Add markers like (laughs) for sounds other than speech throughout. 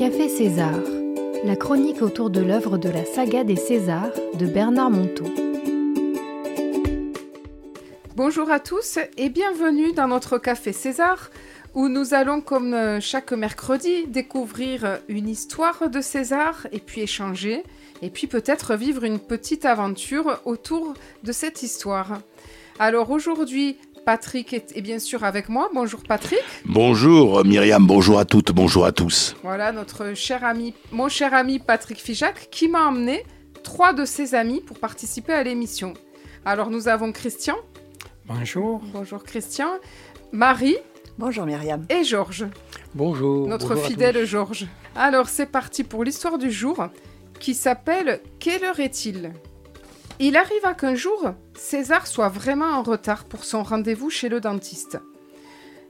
Café César, la chronique autour de l'œuvre de la saga des Césars de Bernard Monteau. Bonjour à tous et bienvenue dans notre Café César où nous allons comme euh, chaque mercredi découvrir une histoire de César et puis échanger et puis peut-être vivre une petite aventure autour de cette histoire. Alors aujourd'hui, Patrick est, bien sûr avec moi. Bonjour Patrick. Bonjour Myriam, bonjour à toutes, bonjour à tous. Voilà notre cher ami, mon cher ami Patrick Fijac qui m'a emmené trois de ses amis pour participer à l'émission. Alors nous avons Christian. Bonjour. Bonjour Christian. Marie. Bonjour Myriam. Et Georges. Bonjour. Notre fidèle Georges. Alors c'est parti pour l'histoire du jour qui s'appelle Quelle heure est-il? Il arriva qu'un jour, César soit vraiment en retard pour son rendez-vous chez le dentiste.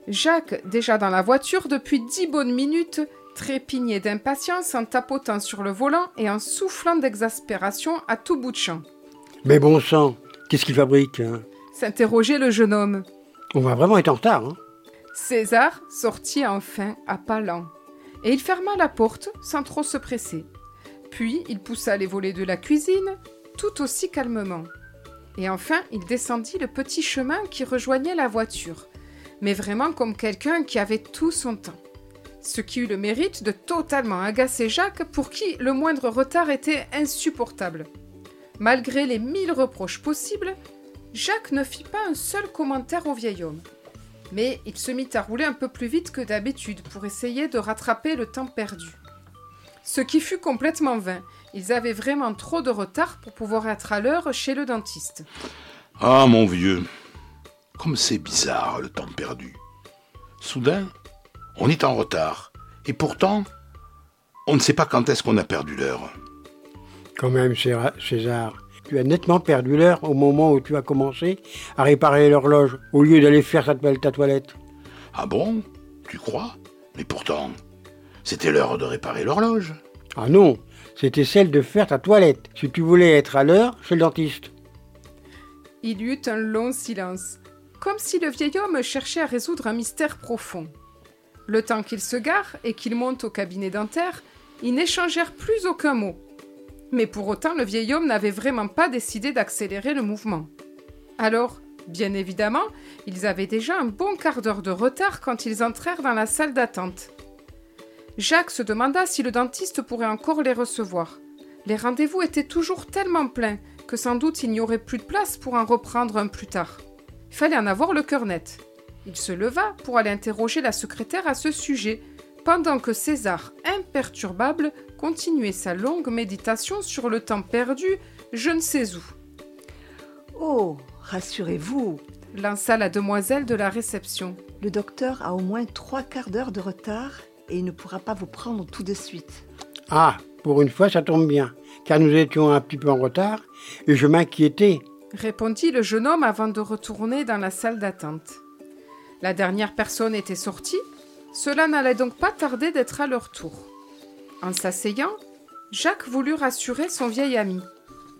Jacques, déjà dans la voiture depuis dix bonnes minutes, trépignait d'impatience en tapotant sur le volant et en soufflant d'exaspération à tout bout de champ. Mais bon sang, qu'est-ce qu'il fabrique hein? S'interrogeait le jeune homme. On va vraiment être en retard. Hein? César sortit enfin à pas lents, et il ferma la porte sans trop se presser. Puis il poussa les volets de la cuisine, tout aussi calmement. Et enfin, il descendit le petit chemin qui rejoignait la voiture, mais vraiment comme quelqu'un qui avait tout son temps. Ce qui eut le mérite de totalement agacer Jacques, pour qui le moindre retard était insupportable. Malgré les mille reproches possibles, Jacques ne fit pas un seul commentaire au vieil homme. Mais il se mit à rouler un peu plus vite que d'habitude pour essayer de rattraper le temps perdu. Ce qui fut complètement vain, ils avaient vraiment trop de retard pour pouvoir être à l'heure chez le dentiste. Ah, mon vieux, comme c'est bizarre le temps perdu. Soudain, on est en retard. Et pourtant, on ne sait pas quand est-ce qu'on a perdu l'heure. Quand même, César, tu as nettement perdu l'heure au moment où tu as commencé à réparer l'horloge, au lieu d'aller faire ta toilette. Ah bon? Tu crois? Mais pourtant, c'était l'heure de réparer l'horloge. Ah non, c'était celle de faire ta toilette, si tu voulais être à l'heure chez le dentiste. Il y eut un long silence, comme si le vieil homme cherchait à résoudre un mystère profond. Le temps qu'il se gare et qu'il monte au cabinet dentaire, ils n'échangèrent plus aucun mot. Mais pour autant, le vieil homme n'avait vraiment pas décidé d'accélérer le mouvement. Alors, bien évidemment, ils avaient déjà un bon quart d'heure de retard quand ils entrèrent dans la salle d'attente. Jacques se demanda si le dentiste pourrait encore les recevoir. Les rendez-vous étaient toujours tellement pleins que sans doute il n'y aurait plus de place pour en reprendre un plus tard. Il fallait en avoir le cœur net. Il se leva pour aller interroger la secrétaire à ce sujet, pendant que César, imperturbable, continuait sa longue méditation sur le temps perdu, je ne sais où. Oh, rassurez-vous, lança la demoiselle de la réception. Le docteur a au moins trois quarts d'heure de retard et il ne pourra pas vous prendre tout de suite. Ah, pour une fois, ça tombe bien, car nous étions un petit peu en retard et je m'inquiétais. Répondit le jeune homme avant de retourner dans la salle d'attente. La dernière personne était sortie, cela n'allait donc pas tarder d'être à leur tour. En s'asseyant, Jacques voulut rassurer son vieil ami.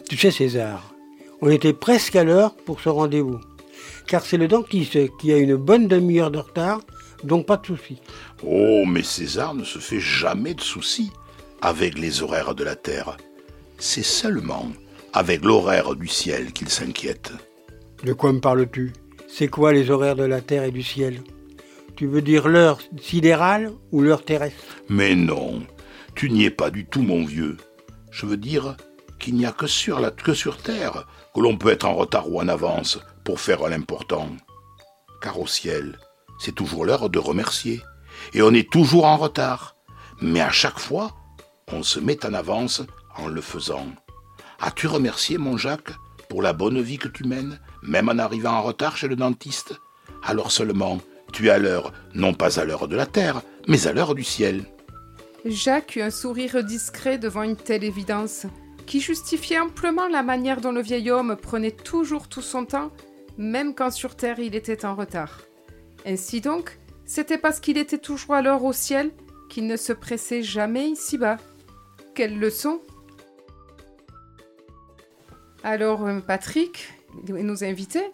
Tu sais, César, on était presque à l'heure pour ce rendez-vous, car c'est le dentiste qui a une bonne demi-heure de retard donc pas de soucis. Oh, mais César ne se fait jamais de soucis avec les horaires de la Terre. C'est seulement avec l'horaire du ciel qu'il s'inquiète. De quoi me parles-tu? C'est quoi les horaires de la Terre et du ciel? Tu veux dire l'heure sidérale ou l'heure terrestre? Mais non, tu n'y es pas du tout, mon vieux. Je veux dire qu'il n'y a que sur, la, que sur Terre que l'on peut être en retard ou en avance pour faire l'important. Car au ciel, c'est toujours l'heure de remercier. Et on est toujours en retard. Mais à chaque fois, on se met en avance en le faisant. As-tu remercié, mon Jacques, pour la bonne vie que tu mènes, même en arrivant en retard chez le dentiste? Alors seulement, tu es à l'heure, non pas à l'heure de la terre, mais à l'heure du ciel. Jacques eut un sourire discret devant une telle évidence, qui justifiait amplement la manière dont le vieil homme prenait toujours tout son temps, même quand sur terre il était en retard. Ainsi donc, c'était parce qu'il était toujours à l'heure au ciel qu'il ne se pressait jamais ici-bas. Quelle leçon Alors, euh, Patrick, nous inviter,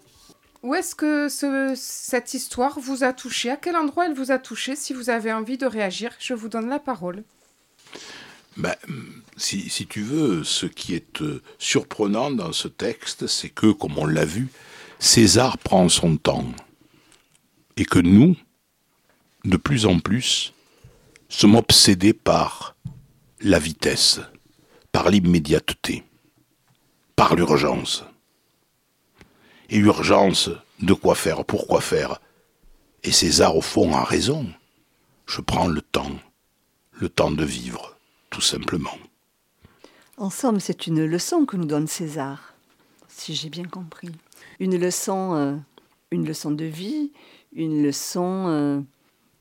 où est-ce que cette histoire vous a touché? À quel endroit elle vous a touché? Si vous avez envie de réagir, je vous donne la parole. Ben, si, si, tu veux, ce qui est euh, surprenant dans ce texte, c'est que, comme on l'a vu, César prend son temps. Et que nous, de plus en plus, sommes obsédés par la vitesse, par l'immédiateté, par l'urgence. Et urgence, de quoi faire, pourquoi faire? Et César, au fond, a raison. Je prends le temps, le temps de vivre, tout simplement. En somme, c'est une leçon que nous donne César, si j'ai bien compris. Une leçon, euh, une leçon de vie, une leçon euh,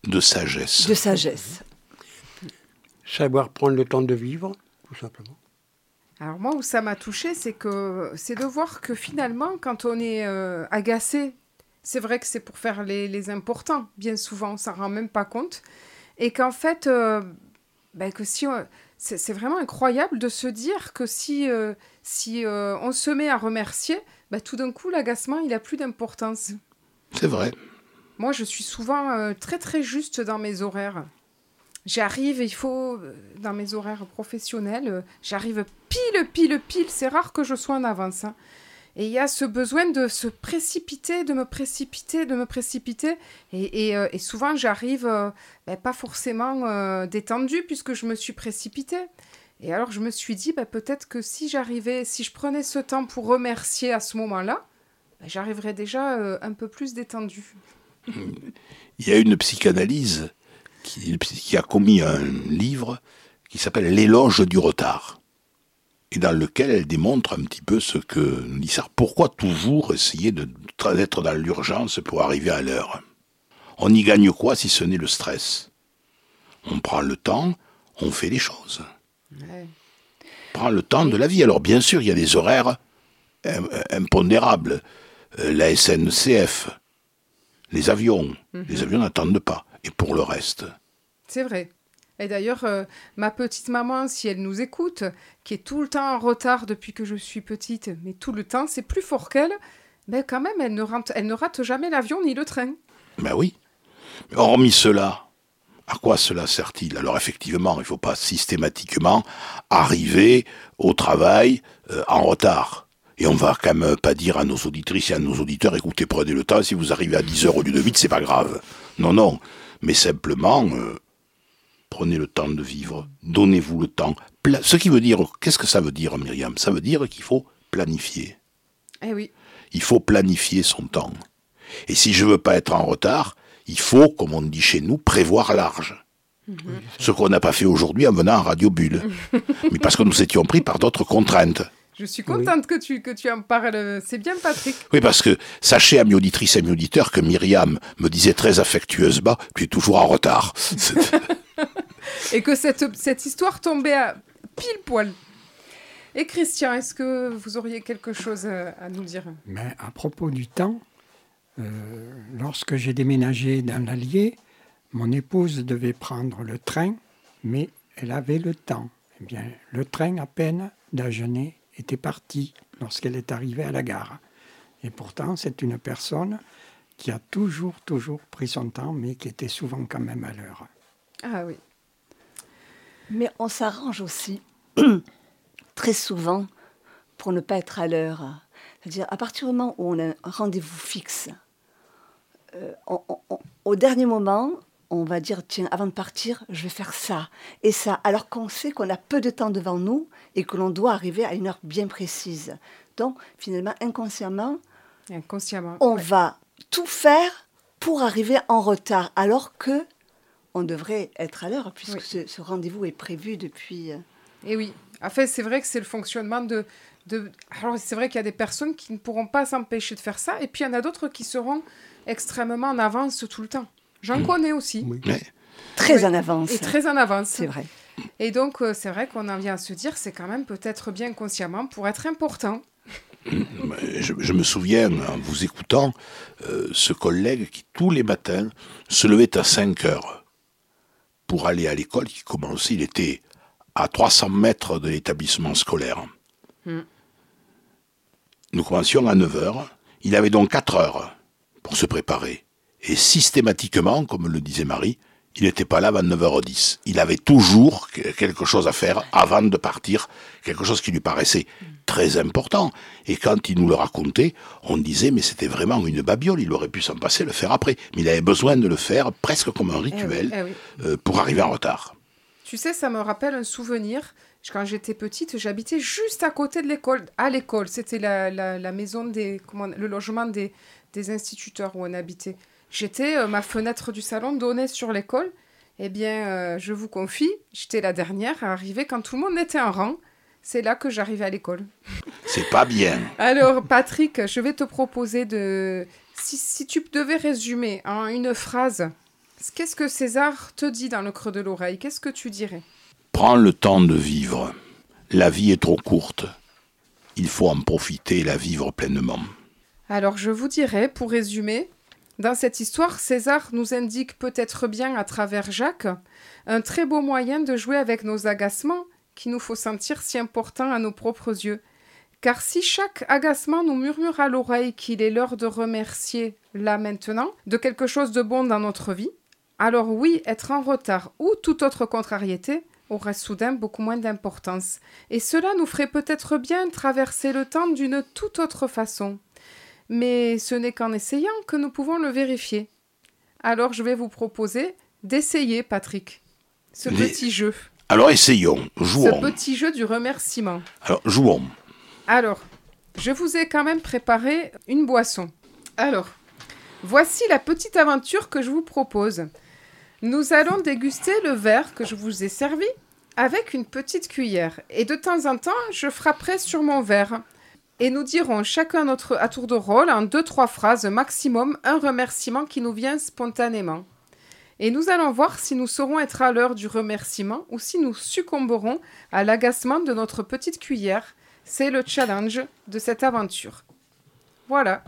de sagesse. De sagesse. Savoir prendre le temps de vivre, tout simplement. Alors moi, où ça m'a touché, c'est que c'est de voir que finalement, quand on est euh, agacé, c'est vrai que c'est pour faire les, les, importants. Bien souvent, on s'en rend même pas compte, et qu'en fait, ben, que si on, c'est vraiment incroyable de se dire que si, euh, si euh, on se met à remercier, bah, tout d'un coup, l'agacement, il a plus d'importance. C'est vrai. Moi, je suis souvent euh, très, très juste dans mes horaires. J'arrive, il faut, dans mes horaires professionnels, j'arrive pile, pile, pile. C'est rare que je sois en avance. Hein. Et il y a ce besoin de se précipiter, de me précipiter, de me précipiter. Et, euh, souvent, j'arrive euh, ben, pas forcément euh, détendue puisque je me suis précipitée. Et alors, je me suis dit, ben, peut-être que si j'arrivais, si je prenais ce temps pour remercier à ce moment-là, ben, j'arriverais déjà un peu plus détendue. Il y a une psychanalyse qui, qui a commis un livre qui s'appelle L'éloge du retard et dans lequel elle démontre un petit peu ce que nous dit ça. Pourquoi toujours essayer d'être dans l'urgence pour arriver à l'heure? On y gagne quoi si ce n'est le stress? On prend le temps, on fait les choses. Ouais. On prend le temps de la vie. Alors bien sûr, il y a des horaires impondérables. Euh, la SNCF, les avions, mm-hmm. les avions n'attendent pas. Et pour le reste C'est vrai. Et d'ailleurs, euh, ma petite maman, si elle nous écoute, qui est tout le temps en retard depuis que je suis petite, mais tout le temps, c'est plus fort qu'elle, mais quand même, elle ne, rate, elle ne rate jamais l'avion ni le train. Ben oui. Mais hormis cela, à quoi cela sert-il? Alors effectivement, il ne faut pas systématiquement arriver au travail euh, en retard. Et on va quand même pas dire à nos auditrices et à nos auditeurs, écoutez, prenez le temps, si vous arrivez à 10 heures au lieu de 8, c'est pas grave. Non, non. Mais simplement, euh, prenez le temps de vivre, donnez-vous le temps. Ce qui veut dire, qu'est-ce que ça veut dire, Myriam? Ça veut dire qu'il faut planifier. Eh oui. Il faut planifier son temps. Et si je veux pas être en retard, il faut, comme on dit chez nous, prévoir large. Mhm. Ce qu'on n'a pas fait aujourd'hui en venant à Radio Bulle. (laughs) Mais parce que nous étions pris par d'autres contraintes. Je suis contente que, tu, que tu en parles. C'est bien, Patrick. Oui, parce que sachez, amis auditrices et amis auditeurs, que Myriam me disait très affectueusement Tu es toujours en retard. (laughs) et que cette, cette histoire tombait à pile poil. Et Christian, est-ce que vous auriez quelque chose à nous dire? Mais à propos du temps, euh, lorsque j'ai déménagé dans l'Allier, mon épouse devait prendre le train, mais elle avait le temps. Eh bien, le train à peine déjeuner était parti lorsqu'elle est arrivée à la gare. Et pourtant, c'est une personne qui a toujours, toujours pris son temps, mais qui était souvent quand même à l'heure. Ah oui. Mais on s'arrange aussi (clears throat) très souvent pour ne pas être à l'heure. C'est-à-dire, à partir du moment où on a un rendez-vous fixe, euh, au dernier moment, on va dire, tiens, avant de partir, je vais faire ça et ça, alors qu'on sait qu'on a peu de temps devant nous et que l'on doit arriver à une heure bien précise. Donc, finalement, inconsciemment, inconsciemment on va tout faire pour arriver en retard, alors que on devrait être à l'heure, puisque ce, rendez-vous est prévu depuis... Et euh, eh oui, en fait, c'est vrai que c'est le fonctionnement de... de... Alors, c'est vrai qu'il y a des personnes qui ne pourront pas s'empêcher de faire ça, et puis il y en a d'autres qui seront extrêmement en avance tout le temps. J'en mmh. connais aussi. Très en avance. Et très en avance. C'est vrai. Et donc, euh, c'est vrai qu'on en vient à se dire, c'est quand même peut-être bien consciemment pour être important. Je, me souviens, en vous écoutant, euh, ce collègue qui, tous les matins, se levait à 5 heures pour aller à l'école qui commençait, il était à 300 mètres de l'établissement scolaire. Hmm. Nous commencions à 9 heures. Il avait donc 4 heures pour se préparer. Et systématiquement, comme le disait Marie, il n'était pas là avant 9h10. Il avait toujours quelque chose à faire avant de partir, quelque chose qui lui paraissait très important. Et quand il nous le racontait, on disait, mais c'était vraiment une babiole, il aurait pu s'en passer, le faire après. Mais il avait besoin de le faire presque comme un rituel Eh oui, eh oui. euh, pour arriver en retard. Tu sais, ça me rappelle un souvenir. Quand j'étais petite, j'habitais juste à côté de l'école. À l'école, c'était la, la, la maison des, comment, le logement des, des instituteurs où on habitait. J'étais, euh, ma fenêtre du salon donnait sur l'école. Eh bien, euh, je vous confie, j'étais la dernière à arriver quand tout le monde était en rang. C'est là que j'arrivais à l'école. C'est pas bien. Alors, Patrick, je vais te proposer de. Si, si tu devais résumer en une phrase, qu'est-ce que César te dit dans le creux de l'oreille? Qu'est-ce que tu dirais? Prends le temps de vivre. La vie est trop courte. Il faut en profiter et la vivre pleinement. Alors, je vous dirais, pour résumer, dans cette histoire, César nous indique peut-être bien à travers Jacques un très beau moyen de jouer avec nos agacements qui nous faut sentir si importants à nos propres yeux. Car si chaque agacement nous murmure à l'oreille qu'il est l'heure de remercier, là maintenant, de quelque chose de bon dans notre vie, alors oui, être en retard ou toute autre contrariété aurait soudain beaucoup moins d'importance. Et cela nous ferait peut-être bien traverser le temps d'une toute autre façon. Mais ce n'est qu'en essayant que nous pouvons le vérifier. Alors je vais vous proposer d'essayer, Patrick, ce Les- petit jeu. Alors essayons, Ce jouons. petit jeu du remerciement. Alors jouons. Alors, je vous ai quand même préparé une boisson. Alors, voici la petite aventure que je vous propose. Nous allons déguster le verre que je vous ai servi avec une petite cuillère. Et de temps en temps, je frapperai sur mon verre. Et nous dirons chacun notre, à tour de rôle, en deux, trois phrases maximum, un remerciement qui nous vient spontanément. Et nous allons voir si nous saurons être à l'heure du remerciement ou si nous succomberons à l'agacement de notre petite cuillère. C'est le challenge de cette aventure. Voilà.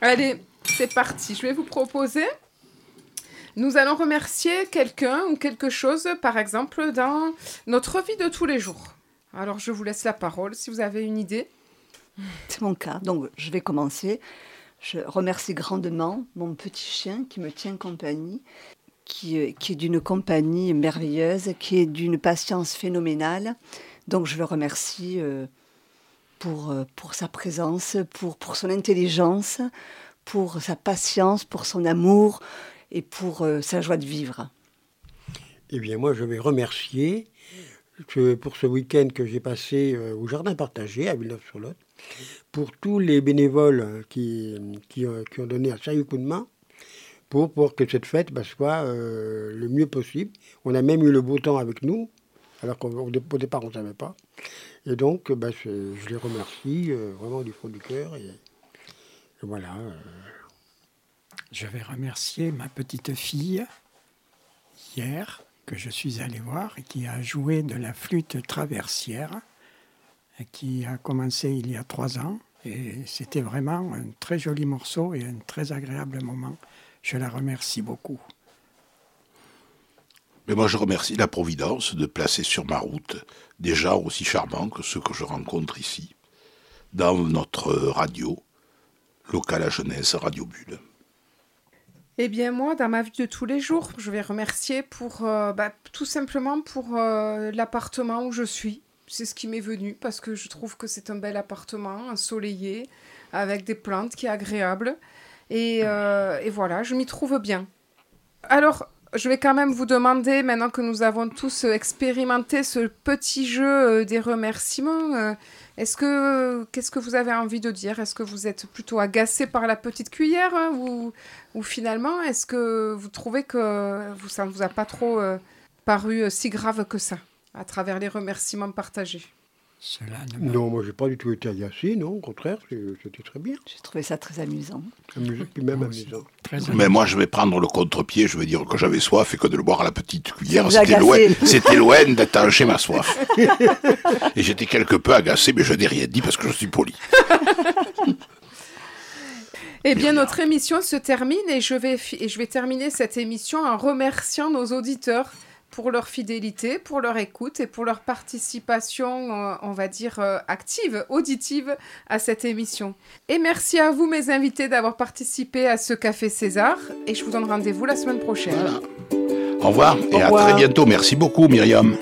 Allez, c'est parti. Je vais vous proposer. Nous allons remercier quelqu'un ou quelque chose, par exemple, dans notre vie de tous les jours. Alors, je vous laisse la parole si vous avez une idée. (laughs) C'est mon cas. Donc, je vais commencer. Je remercie grandement mon petit chien qui me tient compagnie, qui, euh, est d'une compagnie merveilleuse, qui est d'une patience phénoménale. Donc, je le remercie euh, pour, euh, pour sa présence, pour, pour son intelligence, pour sa patience, pour son amour et pour sa joie de vivre. Eh bien, moi, je vais remercier pour ce week-end que j'ai passé au Jardin Partagé à Villeneuve-sur-Lot, pour tous les bénévoles qui, qui, euh, ont donné un sérieux coup de main pour, pour que cette fête bah, soit euh, le mieux possible. On a même eu le beau temps avec nous, alors qu'au au dé- au départ, on ne savait pas. Et donc, euh, bah, je les remercie vraiment du fond du cœur. Et, voilà. Je vais remercier ma petite fille hier que je suis allé voir et qui a joué de la flûte traversière qui a commencé il y a trois ans. Et c'était vraiment un très joli morceau et un très agréable moment. Je la remercie beaucoup. Mais moi, je remercie la Providence de placer sur ma route des gens aussi charmants que ceux que je rencontre ici, dans notre radio, locale à jeunesse, Radio Bulle. Eh bien, moi, dans ma vie de tous les jours, je vais remercier pour, euh, bah, tout simplement pour euh, l'appartement où je suis. C'est ce qui m'est venu parce que je trouve que c'est un bel appartement, ensoleillé, avec des plantes qui est agréable. Et, euh, et voilà, je m'y trouve bien. Alors, je vais quand même vous demander, maintenant que nous avons tous euh, expérimenté ce petit jeu euh, des remerciements, euh, est-ce que qu'est-ce que vous avez envie de dire? Est-ce que vous êtes plutôt agacé par la petite cuillère hein, ou, ou finalement est-ce que vous trouvez que ça ne vous a pas trop euh, paru euh, si grave que ça? À travers les remerciements partagés Cela ne Non, moi, j'ai pas du tout été agacé, non, au contraire, c'était très bien. J'ai trouvé ça très amusant. Amusant, puis même amusant. Très Mais moi, je vais prendre le contre-pied, je vais dire que j'avais soif et que de le boire à la petite cuillère, c'était loin, c'était loin d'étancher ma soif. Et j'étais quelque peu agacé, mais je n'ai rien dit parce que je suis poli. Eh bien, notre émission se termine et je vais, et je vais terminer cette émission en remerciant nos auditeurs pour leur fidélité, pour leur écoute et pour leur participation, euh, on va dire, euh, active, auditive à cette émission. Et merci à vous, mes invités, d'avoir participé à ce Café César et je vous donne rendez-vous la semaine prochaine. Voilà. Au revoir et Au à très bientôt. Merci beaucoup Myriam.